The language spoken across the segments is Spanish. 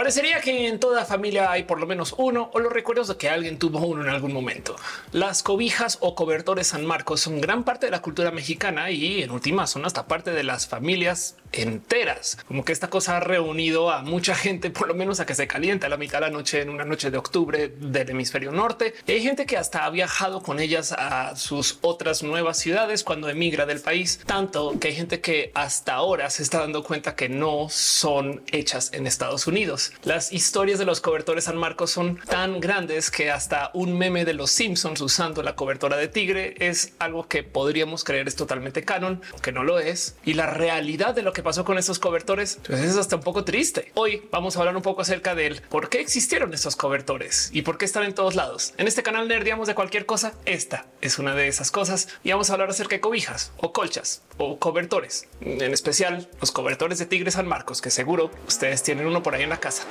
Parecería que en toda familia hay por lo menos uno o los recuerdos de que alguien tuvo uno en algún momento. Las cobijas o cobertores San Marcos son gran parte de la cultura mexicana y en última son hasta parte de las familias enteras. Como que esta cosa ha reunido a mucha gente, por lo menos a que se caliente a la mitad de la noche en una noche de octubre del hemisferio norte. Hay gente que hasta ha viajado con ellas a sus otras nuevas ciudades cuando emigra del país, tanto que hay gente que hasta ahora se está dando cuenta que no son hechas en Estados Unidos. Las historias de los cobertores San Marcos son tan grandes que hasta un meme de los Simpsons usando la cobertora de tigre es algo que podríamos creer es totalmente canon, que no lo es. Y la realidad de lo que pasó con estos cobertores pues es hasta un poco triste. Hoy vamos a hablar un poco acerca del por qué existieron estos cobertores y por qué están en todos lados. En este canal nerdiamos de cualquier cosa. Esta es una de esas cosas y vamos a hablar acerca de cobijas o colchas o cobertores, en especial los cobertores de Tigre San Marcos, que seguro ustedes tienen uno por ahí en la casa.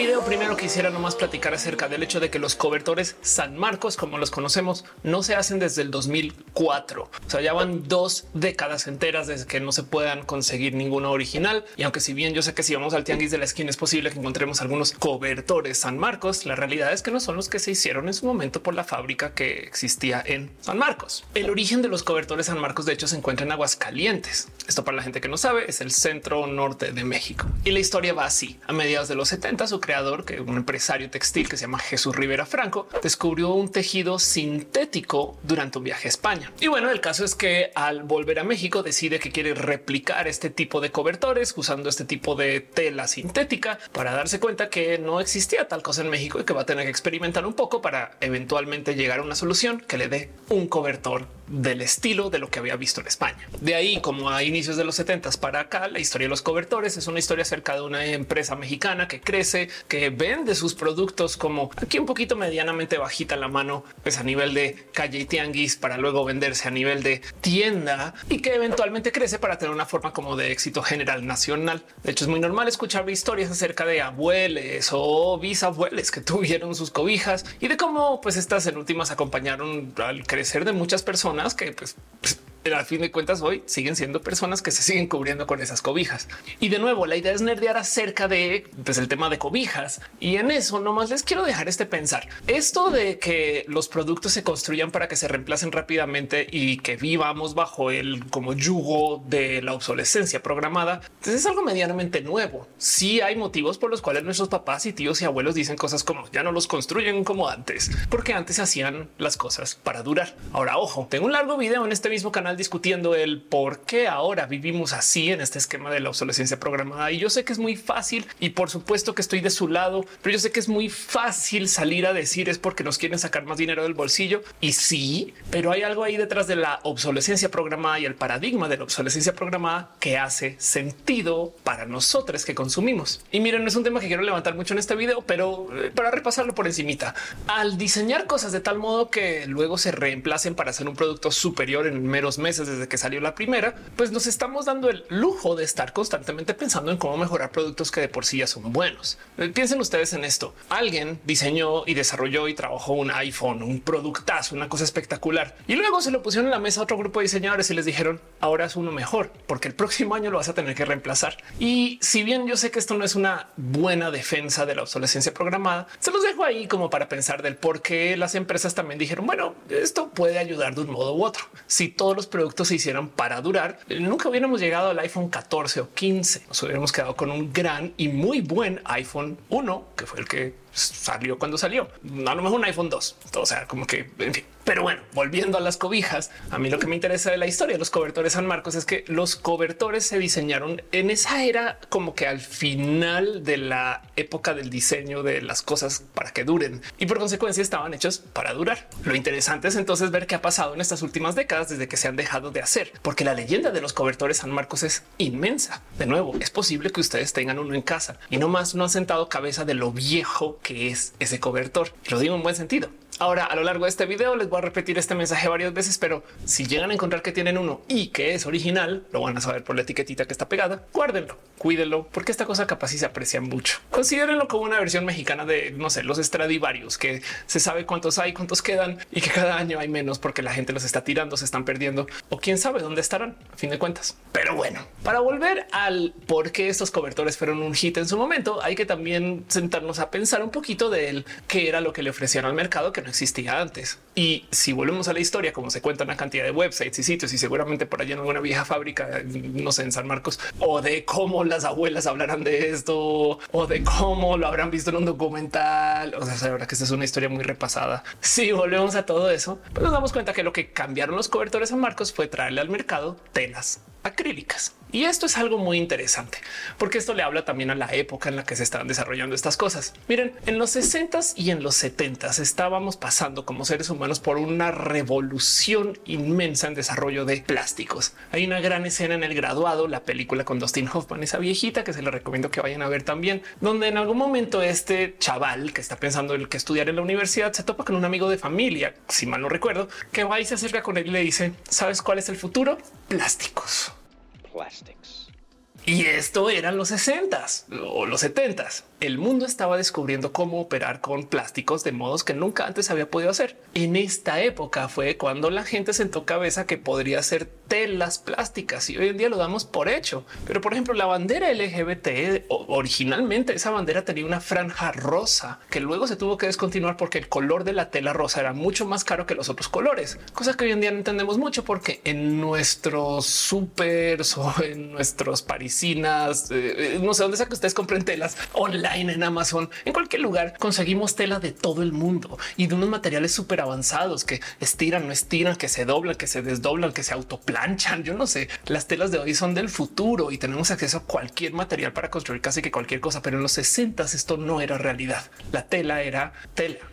Video, primero quisiera nomás platicar acerca del hecho de que los cobertores San Marcos, como los conocemos, no se hacen desde el 2004. O sea, ya van dos décadas enteras desde que no se puedan conseguir ninguno original. Y aunque si bien yo sé que si vamos al tianguis de la esquina es posible que encontremos algunos cobertores San Marcos, la realidad es que no son los que se hicieron en su momento por la fábrica que existía en San Marcos. El origen de los cobertores San Marcos, de hecho, se encuentra en Aguascalientes. Esto para la gente que no sabe es el centro norte de México. Y la historia va así. A mediados de los 70, su creador, que un empresario textil que se llama Jesús Rivera Franco, descubrió un tejido sintético durante un viaje a España. Y bueno, el caso es que al volver a México decide que quiere replicar este tipo de cobertores usando este tipo de tela sintética para darse cuenta que no existía tal cosa en México y que va a tener que experimentar un poco para eventualmente llegar a una solución que le dé un cobertor del estilo de lo que había visto en España. De ahí, como a inicios de los 70 para acá, la historia de los cobertores es una historia acerca de una empresa mexicana que crece, que vende sus productos como aquí un poquito medianamente bajita la mano, pues a nivel de calle y tianguis para luego venderse a nivel de tienda y que eventualmente crece para tener una forma como de éxito general nacional. De hecho, es muy normal escuchar historias acerca de abuelos o bisabuelos que tuvieron sus cobijas y de cómo pues estas en últimas acompañaron al crecer de muchas personas que pues, pues al fin de cuentas hoy siguen siendo personas que se siguen cubriendo con esas cobijas. Y de nuevo, la idea es nerdear acerca de pues, el tema de cobijas. Y en eso nomás les quiero dejar este pensar. Esto de que los productos se construyan para que se reemplacen rápidamente y que vivamos bajo el como yugo de la obsolescencia programada, pues es algo medianamente nuevo. Sí hay motivos por los cuales nuestros papás y tíos y abuelos dicen cosas como ya no los construyen como antes, porque antes hacían las cosas para durar. Ahora, ojo, tengo un largo video en este mismo canal discutiendo el por qué ahora vivimos así en este esquema de la obsolescencia programada. Y yo sé que es muy fácil y por supuesto que estoy de su lado, pero yo sé que es muy fácil salir a decir es porque nos quieren sacar más dinero del bolsillo. Y sí, pero hay algo ahí detrás de la obsolescencia programada y el paradigma de la obsolescencia programada que hace sentido para nosotros que consumimos. Y miren, no es un tema que quiero levantar mucho en este video, pero eh, para repasarlo por encimita, al diseñar cosas de tal modo que luego se reemplacen para hacer un producto superior en meros meses desde que salió la primera, pues nos estamos dando el lujo de estar constantemente pensando en cómo mejorar productos que de por sí ya son buenos. Eh, piensen ustedes en esto. Alguien diseñó y desarrolló y trabajó un iPhone, un productazo, una cosa espectacular. Y luego se lo pusieron en la mesa a otro grupo de diseñadores y les dijeron ahora es uno mejor porque el próximo año lo vas a tener que reemplazar. Y si bien yo sé que esto no es una buena defensa de la obsolescencia programada, se los dejo ahí como para pensar del por qué las empresas también dijeron, bueno, esto puede ayudar de un modo u otro. Si todos los productos se hicieron para durar, nunca hubiéramos llegado al iPhone 14 o 15. Nos hubiéramos quedado con un gran y muy buen iPhone 1, que fue el que salió cuando salió. A lo mejor un iPhone 2. O sea, como que, en fin. Pero bueno, volviendo a las cobijas, a mí lo que me interesa de la historia de los cobertores San Marcos es que los cobertores se diseñaron en esa era como que al final de la época del diseño de las cosas para que duren y por consecuencia estaban hechos para durar. Lo interesante es entonces ver qué ha pasado en estas últimas décadas desde que se han dejado de hacer, porque la leyenda de los cobertores San Marcos es inmensa. De nuevo, es posible que ustedes tengan uno en casa y no más no han sentado cabeza de lo viejo que es ese cobertor. Lo digo en buen sentido. Ahora, a lo largo de este video les voy a repetir este mensaje varias veces, pero si llegan a encontrar que tienen uno y que es original, lo van a saber por la etiquetita que está pegada. Guárdenlo, cuídenlo, porque esta cosa capaz y se aprecia mucho. Considérenlo como una versión mexicana de, no sé, los Stradivarius, que se sabe cuántos hay, cuántos quedan y que cada año hay menos porque la gente los está tirando, se están perdiendo o quién sabe dónde estarán a fin de cuentas. Pero bueno, para volver al por qué estos cobertores fueron un hit en su momento, hay que también sentarnos a pensar un poquito de él, qué era lo que le ofrecían al mercado que no existía antes. Y si volvemos a la historia, como se cuenta una cantidad de websites y sitios y seguramente por allá en alguna vieja fábrica, no sé, en San Marcos, o de cómo las abuelas hablarán de esto, o de cómo lo habrán visto en un documental. O sea, la verdad que esta es una historia muy repasada. Si volvemos a todo eso, pues nos damos cuenta que lo que cambiaron los cobertores San Marcos fue traerle al mercado telas acrílicas. Y esto es algo muy interesante porque esto le habla también a la época en la que se estaban desarrollando estas cosas. Miren, en los 60s y en los 70s estábamos pasando como seres humanos por una revolución inmensa en desarrollo de plásticos. Hay una gran escena en el graduado, la película con Dustin Hoffman, esa viejita que se le recomiendo que vayan a ver también, donde en algún momento este chaval que está pensando en que estudiar en la universidad se topa con un amigo de familia, si mal no recuerdo, que va y se acerca con él y le dice, ¿sabes cuál es el futuro? Plásticos. Plastics. Y esto eran los 60s o los 70s el mundo estaba descubriendo cómo operar con plásticos de modos que nunca antes había podido hacer. En esta época fue cuando la gente sentó cabeza que podría ser telas plásticas y hoy en día lo damos por hecho. Pero por ejemplo, la bandera LGBT originalmente esa bandera tenía una franja rosa que luego se tuvo que descontinuar porque el color de la tela rosa era mucho más caro que los otros colores, cosa que hoy en día no entendemos mucho porque en nuestros supers o en nuestros parisinas, eh, no sé dónde sea que ustedes compren telas online en Amazon, en cualquier lugar, conseguimos tela de todo el mundo y de unos materiales súper avanzados que estiran, no estiran, que se doblan, que se desdoblan, que se autoplanchan. Yo no sé, las telas de hoy son del futuro y tenemos acceso a cualquier material para construir casi que cualquier cosa, pero en los 60 esto no era realidad. La tela era tela.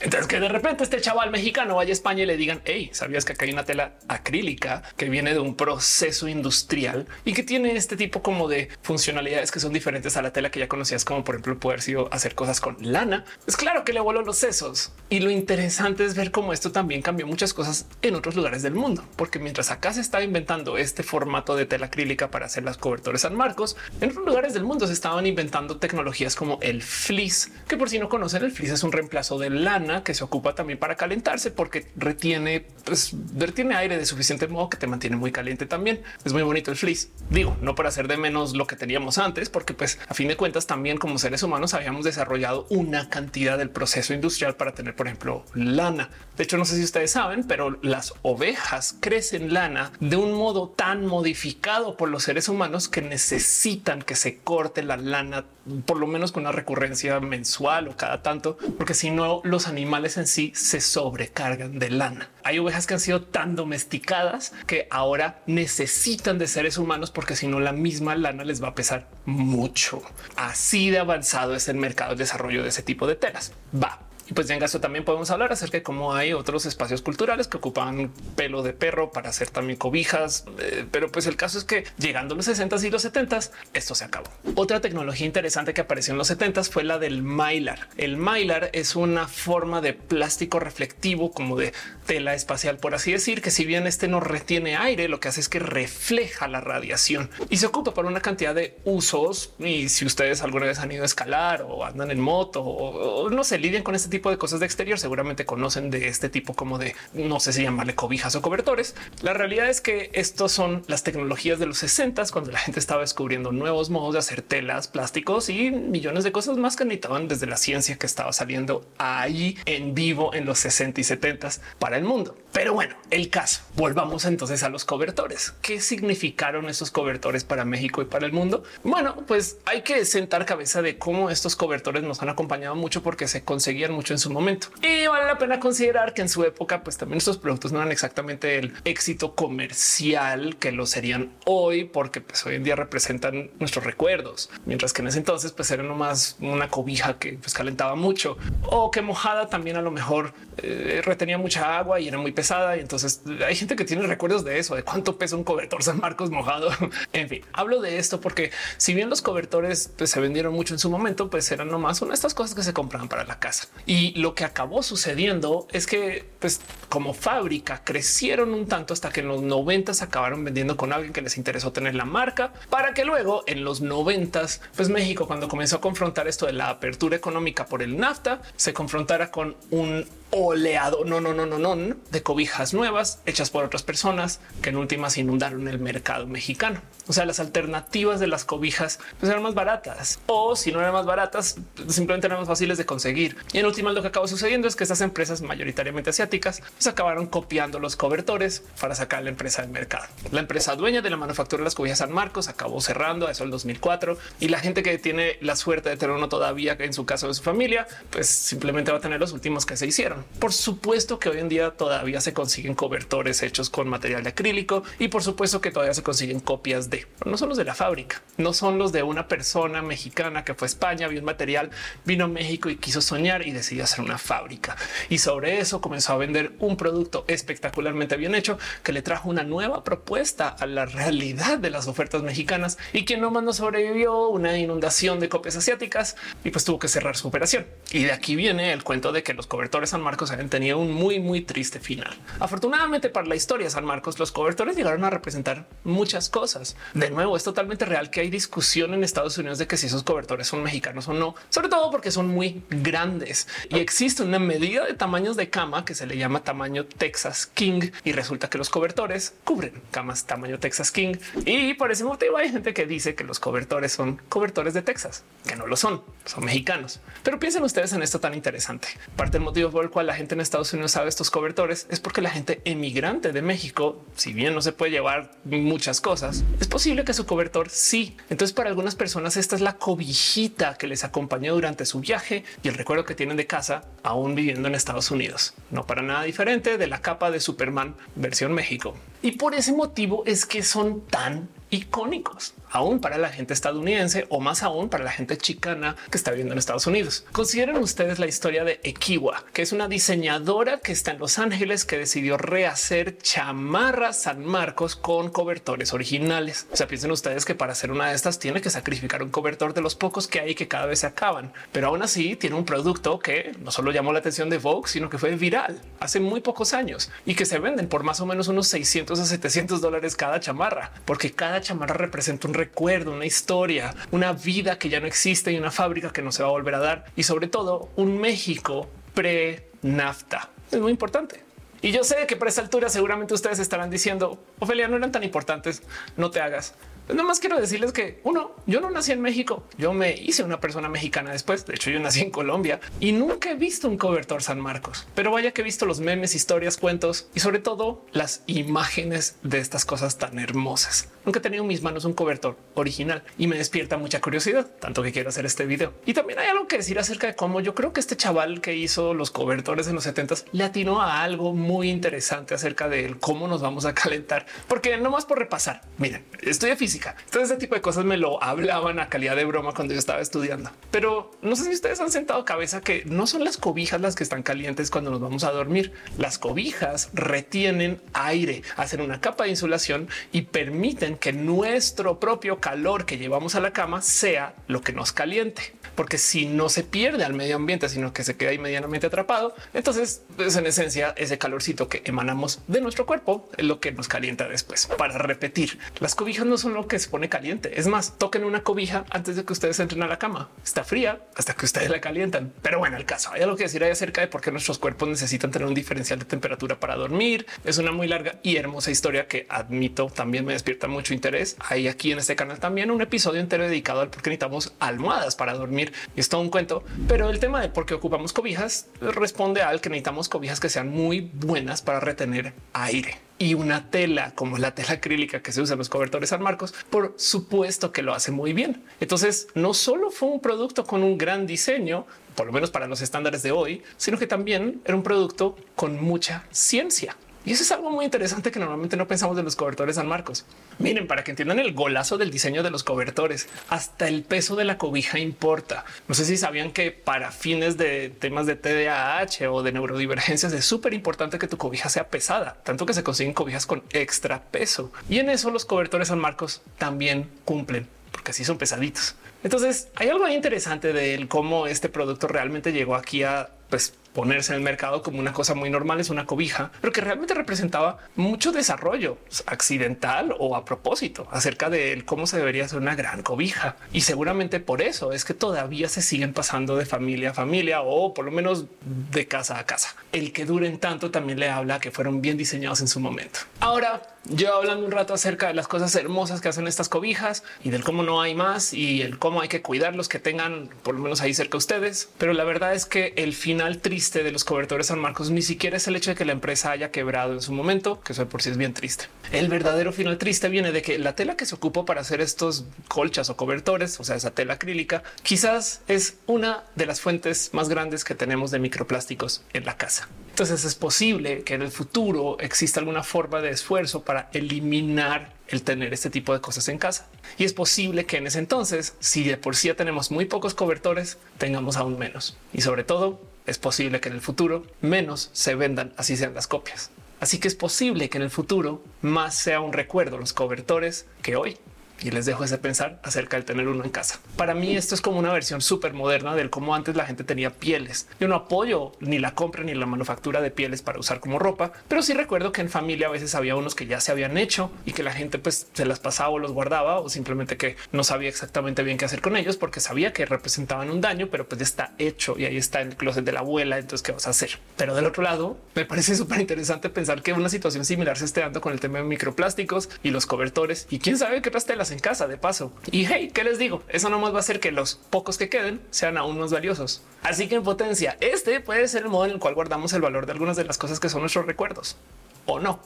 Entonces que de repente este chaval mexicano vaya a España y le digan, hey, ¿sabías que acá hay una tela acrílica que viene de un proceso industrial y que tiene este tipo como de funcionalidades que son diferentes a la tela que ya conocías, como por ejemplo poder sido hacer cosas con lana? Es claro que le voló los sesos. Y lo interesante es ver cómo esto también cambió muchas cosas en otros lugares del mundo, porque mientras acá se estaba inventando este formato de tela acrílica para hacer las cobertores San Marcos, en otros lugares del mundo se estaban inventando tecnologías como el fleece, que por si no conocen, el fleece es un reemplazo de lana que se ocupa también para calentarse porque retiene, pues, retiene aire de suficiente modo que te mantiene muy caliente también. Es muy bonito el fleece. Digo, no para hacer de menos lo que teníamos antes, porque pues a fin de cuentas también como seres humanos habíamos desarrollado una cantidad del proceso industrial para tener, por ejemplo, lana. De hecho, no sé si ustedes saben, pero las ovejas crecen lana de un modo tan modificado por los seres humanos que necesitan que se corte la lana por lo menos con una recurrencia mensual o cada tanto, porque si no los animales en sí se sobrecargan de lana. Hay ovejas que han sido tan domesticadas que ahora necesitan de seres humanos porque si no la misma lana les va a pesar mucho. Así de avanzado es el mercado de desarrollo de ese tipo de telas. Va, y pues ya en caso también podemos hablar acerca de cómo hay otros espacios culturales que ocupan pelo de perro para hacer también cobijas. Eh, pero pues el caso es que llegando a los 60 y los 70 esto se acabó. Otra tecnología interesante que apareció en los 70 fue la del mylar. El mylar es una forma de plástico reflectivo como de tela espacial, por así decir, que si bien este no retiene aire, lo que hace es que refleja la radiación y se ocupa para una cantidad de usos. Y si ustedes alguna vez han ido a escalar o andan en moto o, no se lidian con este tipo de cosas de exterior, seguramente conocen de este tipo como de no sé si llamarle cobijas o cobertores. La realidad es que estos son las tecnologías de los 60 cuando la gente estaba descubriendo nuevos modos de hacer telas, plásticos y millones de cosas más que necesitaban desde la ciencia que estaba saliendo ahí en vivo en los 60 y 70 para el mundo. Pero bueno, el caso. Volvamos entonces a los cobertores. ¿Qué significaron estos cobertores para México y para el mundo? Bueno, pues hay que sentar cabeza de cómo estos cobertores nos han acompañado mucho porque se conseguían en su momento. Y vale la pena considerar que en su época, pues también estos productos no eran exactamente el éxito comercial que lo serían hoy, porque pues hoy en día representan nuestros recuerdos, mientras que en ese entonces pues era nomás una cobija que pues calentaba mucho o que mojada también a lo mejor eh, retenía mucha agua y era muy pesada. Y entonces hay gente que tiene recuerdos de eso, de cuánto pesa un cobertor San Marcos mojado. en fin, hablo de esto porque si bien los cobertores pues, se vendieron mucho en su momento, pues eran nomás una de estas cosas que se compraban para la casa. Y lo que acabó sucediendo es que, pues, como fábrica crecieron un tanto hasta que en los 90 acabaron vendiendo con alguien que les interesó tener la marca para que luego en los 90 pues México, cuando comenzó a confrontar esto de la apertura económica por el NAFTA, se confrontara con un oleado, no, no, no, no, no, de cobijas nuevas hechas por otras personas que en últimas inundaron el mercado mexicano. O sea, las alternativas de las cobijas pues eran más baratas o si no eran más baratas, simplemente eran más fáciles de conseguir. Y en últimas lo que acabó sucediendo es que estas empresas mayoritariamente asiáticas pues acabaron copiando los cobertores para sacar la empresa del mercado. La empresa dueña de la manufactura de las cobijas San Marcos acabó cerrando eso el 2004 y la gente que tiene la suerte de tener uno todavía en su caso de su familia, pues simplemente va a tener los últimos que se hicieron. Por supuesto que hoy en día todavía se consiguen cobertores hechos con material de acrílico y por supuesto que todavía se consiguen copias de, no son los de la fábrica, no son los de una persona mexicana que fue a España, vio un material, vino a México y quiso soñar y decidió hacer una fábrica. Y sobre eso comenzó a vender un producto espectacularmente bien hecho que le trajo una nueva propuesta a la realidad de las ofertas mexicanas y quien no más no sobrevivió una inundación de copias asiáticas y pues tuvo que cerrar su operación. Y de aquí viene el cuento de que los cobertores San Marcos habían tenido un muy, muy triste final. Afortunadamente para la historia de San Marcos, los cobertores llegaron a representar muchas cosas. De nuevo, es totalmente real que hay discusión en Estados Unidos de que si esos cobertores son mexicanos o no, sobre todo porque son muy grandes y existe una medida de tamaños de cama que se le llama tamaño Texas King y resulta que los cobertores cubren camas tamaño Texas King y por ese motivo hay gente que dice que los cobertores son cobertores de Texas, que no lo son, son mexicanos. Pero piensen ustedes en esto tan interesante. Parte del motivo por el cual la gente en Estados Unidos sabe estos cobertores es porque la gente emigrante de México, si bien no se puede llevar muchas cosas, es posible que su cobertor sí. Entonces para algunas personas esta es la cobijita que les acompañó durante su viaje y el recuerdo que tienen de casa aún viviendo en Estados Unidos. No para nada diferente de la capa de Superman versión México. Y por ese motivo es que son tan icónicos, aún para la gente estadounidense o más aún para la gente chicana que está viviendo en Estados Unidos. Consideren ustedes la historia de Ekiwa, que es una diseñadora que está en Los Ángeles que decidió rehacer chamarras San Marcos con cobertores originales. O sea, piensen ustedes que para hacer una de estas tiene que sacrificar un cobertor de los pocos que hay que cada vez se acaban, pero aún así tiene un producto que no solo llamó la atención de Vogue, sino que fue viral hace muy pocos años y que se venden por más o menos unos 600 a 700 dólares cada chamarra, porque cada chamarra representa un recuerdo, una historia, una vida que ya no existe y una fábrica que no se va a volver a dar. Y sobre todo un México pre nafta. Es muy importante. Y yo sé que para esta altura seguramente ustedes estarán diciendo, Ofelia, no eran tan importantes, no te hagas. Nada más quiero decirles que uno, yo no nací en México, yo me hice una persona mexicana después. De hecho, yo nací en Colombia y nunca he visto un cobertor San Marcos, pero vaya que he visto los memes, historias, cuentos y sobre todo las imágenes de estas cosas tan hermosas. Nunca he tenido en mis manos un cobertor original y me despierta mucha curiosidad, tanto que quiero hacer este video. Y también hay algo que decir acerca de cómo yo creo que este chaval que hizo los cobertores en los 70 le atinó a algo muy interesante acerca de cómo nos vamos a calentar, porque no más por repasar. Miren, estoy física entonces ese tipo de cosas me lo hablaban a calidad de broma cuando yo estaba estudiando. Pero no sé si ustedes han sentado cabeza que no son las cobijas las que están calientes cuando nos vamos a dormir. Las cobijas retienen aire, hacen una capa de insulación y permiten que nuestro propio calor que llevamos a la cama sea lo que nos caliente. Porque si no se pierde al medio ambiente, sino que se queda ahí medianamente atrapado, entonces es pues, en esencia ese calorcito que emanamos de nuestro cuerpo es lo que nos calienta después. Para repetir, las cobijas no son lo que se pone caliente. Es más, toquen una cobija antes de que ustedes entren a la cama. Está fría hasta que ustedes la calientan. Pero bueno, el caso hay algo que decir ahí acerca de por qué nuestros cuerpos necesitan tener un diferencial de temperatura para dormir. Es una muy larga y hermosa historia que admito también me despierta mucho interés. Hay aquí en este canal también un episodio entero dedicado al por qué necesitamos almohadas para dormir. Y es todo un cuento, pero el tema de por qué ocupamos cobijas responde al que necesitamos cobijas que sean muy buenas para retener aire y una tela como la tela acrílica que se usa en los cobertores San Marcos, por supuesto que lo hace muy bien. Entonces, no solo fue un producto con un gran diseño, por lo menos para los estándares de hoy, sino que también era un producto con mucha ciencia. Y eso es algo muy interesante que normalmente no pensamos de los cobertores San Marcos. Miren, para que entiendan el golazo del diseño de los cobertores, hasta el peso de la cobija importa. No sé si sabían que para fines de temas de TDAH o de neurodivergencias es súper importante que tu cobija sea pesada, tanto que se consiguen cobijas con extra peso. Y en eso los cobertores San Marcos también cumplen, porque así son pesaditos. Entonces hay algo interesante de cómo este producto realmente llegó aquí a pues ponerse en el mercado como una cosa muy normal, es una cobija, pero que realmente representaba mucho desarrollo accidental o a propósito acerca de cómo se debería hacer una gran cobija. Y seguramente por eso es que todavía se siguen pasando de familia a familia o por lo menos de casa a casa. El que duren tanto también le habla que fueron bien diseñados en su momento. Ahora, yo hablando un rato acerca de las cosas hermosas que hacen estas cobijas y del cómo no hay más y el cómo hay que cuidar los que tengan por lo menos ahí cerca ustedes. Pero la verdad es que el final triste de los cobertores San Marcos ni siquiera es el hecho de que la empresa haya quebrado en su momento, que eso por sí es bien triste. El verdadero final triste viene de que la tela que se ocupó para hacer estos colchas o cobertores, o sea, esa tela acrílica, quizás es una de las fuentes más grandes que tenemos de microplásticos en la casa. Entonces es posible que en el futuro exista alguna forma de esfuerzo para eliminar el tener este tipo de cosas en casa. Y es posible que en ese entonces, si de por sí ya tenemos muy pocos cobertores, tengamos aún menos. Y sobre todo, es posible que en el futuro menos se vendan, así sean las copias. Así que es posible que en el futuro más sea un recuerdo los cobertores que hoy y les dejo ese pensar acerca del tener uno en casa. Para mí esto es como una versión súper moderna del cómo antes la gente tenía pieles. Yo no apoyo ni la compra ni la manufactura de pieles para usar como ropa, pero sí recuerdo que en familia a veces había unos que ya se habían hecho y que la gente pues se las pasaba o los guardaba o simplemente que no sabía exactamente bien qué hacer con ellos porque sabía que representaban un daño, pero pues ya está hecho y ahí está en el closet de la abuela. Entonces, ¿qué vas a hacer? Pero del otro lado, me parece súper interesante pensar que una situación similar se esté dando con el tema de microplásticos y los cobertores y quién sabe qué otras telas en casa de paso. Y hey, ¿qué les digo? Eso no más va a hacer que los pocos que queden sean aún más valiosos. Así que en potencia, este puede ser el modo en el cual guardamos el valor de algunas de las cosas que son nuestros recuerdos o no.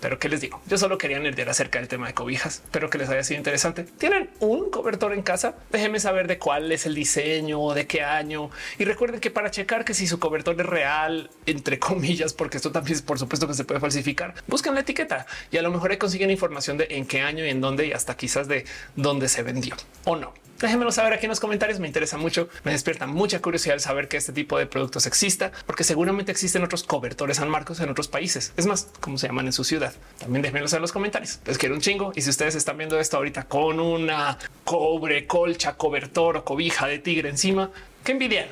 Pero qué les digo? Yo solo quería nerdear acerca del tema de cobijas. Espero que les haya sido interesante. ¿Tienen un cobertor en casa? Déjenme saber de cuál es el diseño, de qué año. Y recuerden que para checar que si su cobertor es real, entre comillas, porque esto también es por supuesto que se puede falsificar, busquen la etiqueta y a lo mejor consiguen información de en qué año y en dónde y hasta quizás de dónde se vendió o no. Déjenmelo saber aquí en los comentarios. Me interesa mucho. Me despierta mucha curiosidad saber que este tipo de productos exista, porque seguramente existen otros cobertores San Marcos en otros países. Es más, como se llaman en su ciudad. También déjenmelo saber en los comentarios. Les quiero un chingo. Y si ustedes están viendo esto ahorita con una cobre, colcha, cobertor o cobija de tigre encima, qué envidia.